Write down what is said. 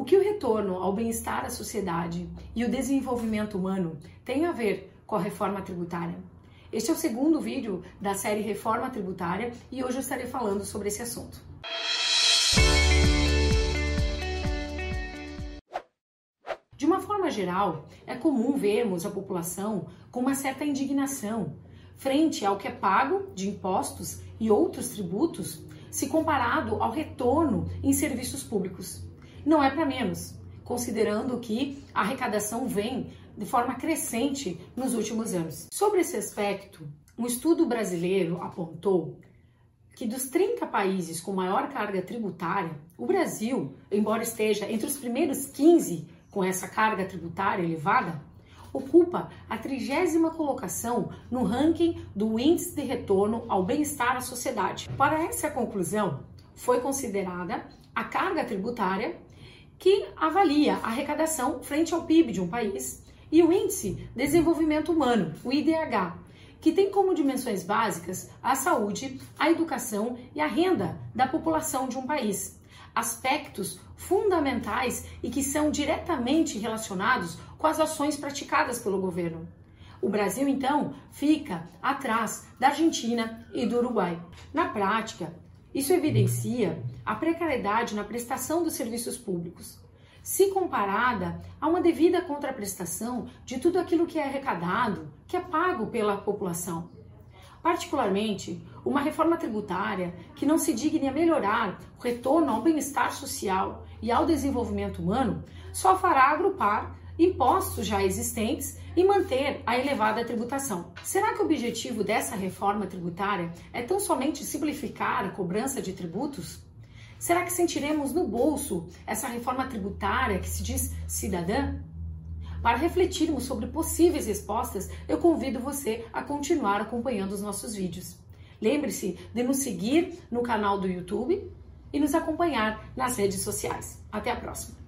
O que o retorno ao bem-estar da sociedade e o desenvolvimento humano tem a ver com a reforma tributária? Este é o segundo vídeo da série Reforma Tributária e hoje eu estarei falando sobre esse assunto. De uma forma geral, é comum vermos a população com uma certa indignação frente ao que é pago de impostos e outros tributos, se comparado ao retorno em serviços públicos. Não é para menos, considerando que a arrecadação vem de forma crescente nos últimos anos. Sobre esse aspecto, um estudo brasileiro apontou que dos 30 países com maior carga tributária, o Brasil, embora esteja entre os primeiros 15 com essa carga tributária elevada, ocupa a trigésima colocação no ranking do Índice de Retorno ao Bem-Estar à Sociedade. Para essa conclusão, foi considerada a carga tributária que avalia a arrecadação frente ao PIB de um país e o Índice de Desenvolvimento Humano, o IDH, que tem como dimensões básicas a saúde, a educação e a renda da população de um país. Aspectos fundamentais e que são diretamente relacionados com as ações praticadas pelo governo. O Brasil, então, fica atrás da Argentina e do Uruguai. Na prática, isso evidencia a precariedade na prestação dos serviços públicos, se comparada a uma devida contraprestação de tudo aquilo que é arrecadado, que é pago pela população. Particularmente, uma reforma tributária que não se digne a melhorar o retorno ao bem-estar social e ao desenvolvimento humano só fará agrupar impostos já existentes e manter a elevada tributação. Será que o objetivo dessa reforma tributária é tão somente simplificar a cobrança de tributos? Será que sentiremos no bolso essa reforma tributária que se diz cidadã? Para refletirmos sobre possíveis respostas, eu convido você a continuar acompanhando os nossos vídeos. Lembre-se de nos seguir no canal do YouTube e nos acompanhar nas redes sociais. Até a próxima!